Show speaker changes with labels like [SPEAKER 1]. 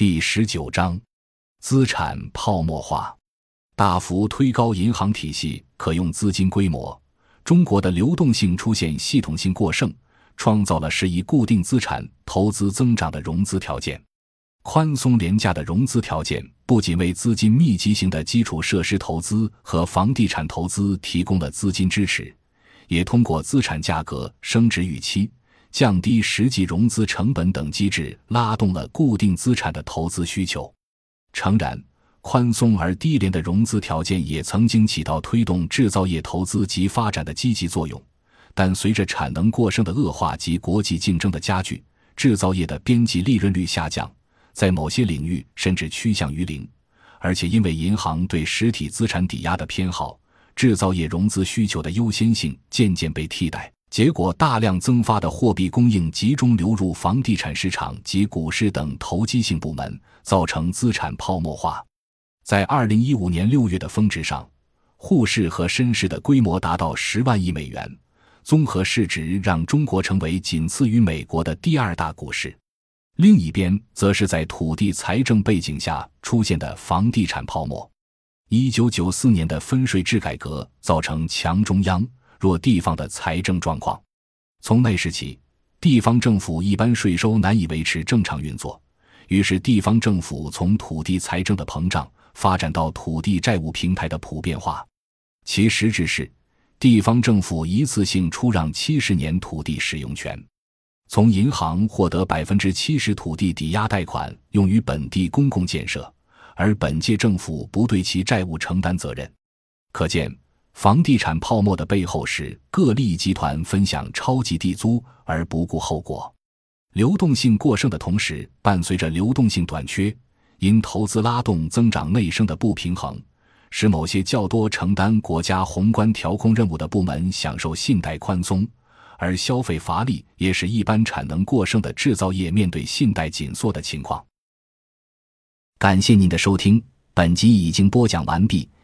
[SPEAKER 1] 第十九章，资产泡沫化，大幅推高银行体系可用资金规模。中国的流动性出现系统性过剩，创造了适宜固定资产投资增长的融资条件。宽松廉价的融资条件不仅为资金密集型的基础设施投资和房地产投资提供了资金支持，也通过资产价格升值预期、降低实际融资成本等机制拉动了固定资产的投资需求。诚然，宽松而低廉的融资条件也曾经起到推动制造业投资及发展的积极作用，但随着产能过剩的恶化及国际竞争的加剧，制造业的边际利润率下降。在某些领域甚至趋向于零，而且因为银行对实体资产抵押的偏好，制造业融资需求的优先性渐渐被替代，结果大量增发的货币供应集中流入房地产市场及股市等投机性部门，造成资产泡沫化。在二零一五年六月的峰值上，沪市和深市的规模达到十万亿美元，综合市值让中国成为仅次于美国的第二大股市。另一边，则是在土地财政背景下出现的房地产泡沫。一九九四年的分税制改革造成强中央、若地方的财政状况。从那时起，地方政府一般税收难以维持正常运作，于是地方政府从土地财政的膨胀发展到土地债务平台的普遍化。其实质是，地方政府一次性出让七十年土地使用权。从银行获得百分之七十土地抵押贷款，用于本地公共建设，而本届政府不对其债务承担责任。可见，房地产泡沫的背后是各利益集团分享超级地租而不顾后果。流动性过剩的同时，伴随着流动性短缺，因投资拉动增长内生的不平衡，使某些较多承担国家宏观调控任务的部门享受信贷宽松。而消费乏力也使一般产能过剩的制造业面对信贷紧缩的情况。感谢您的收听，本集已经播讲完毕。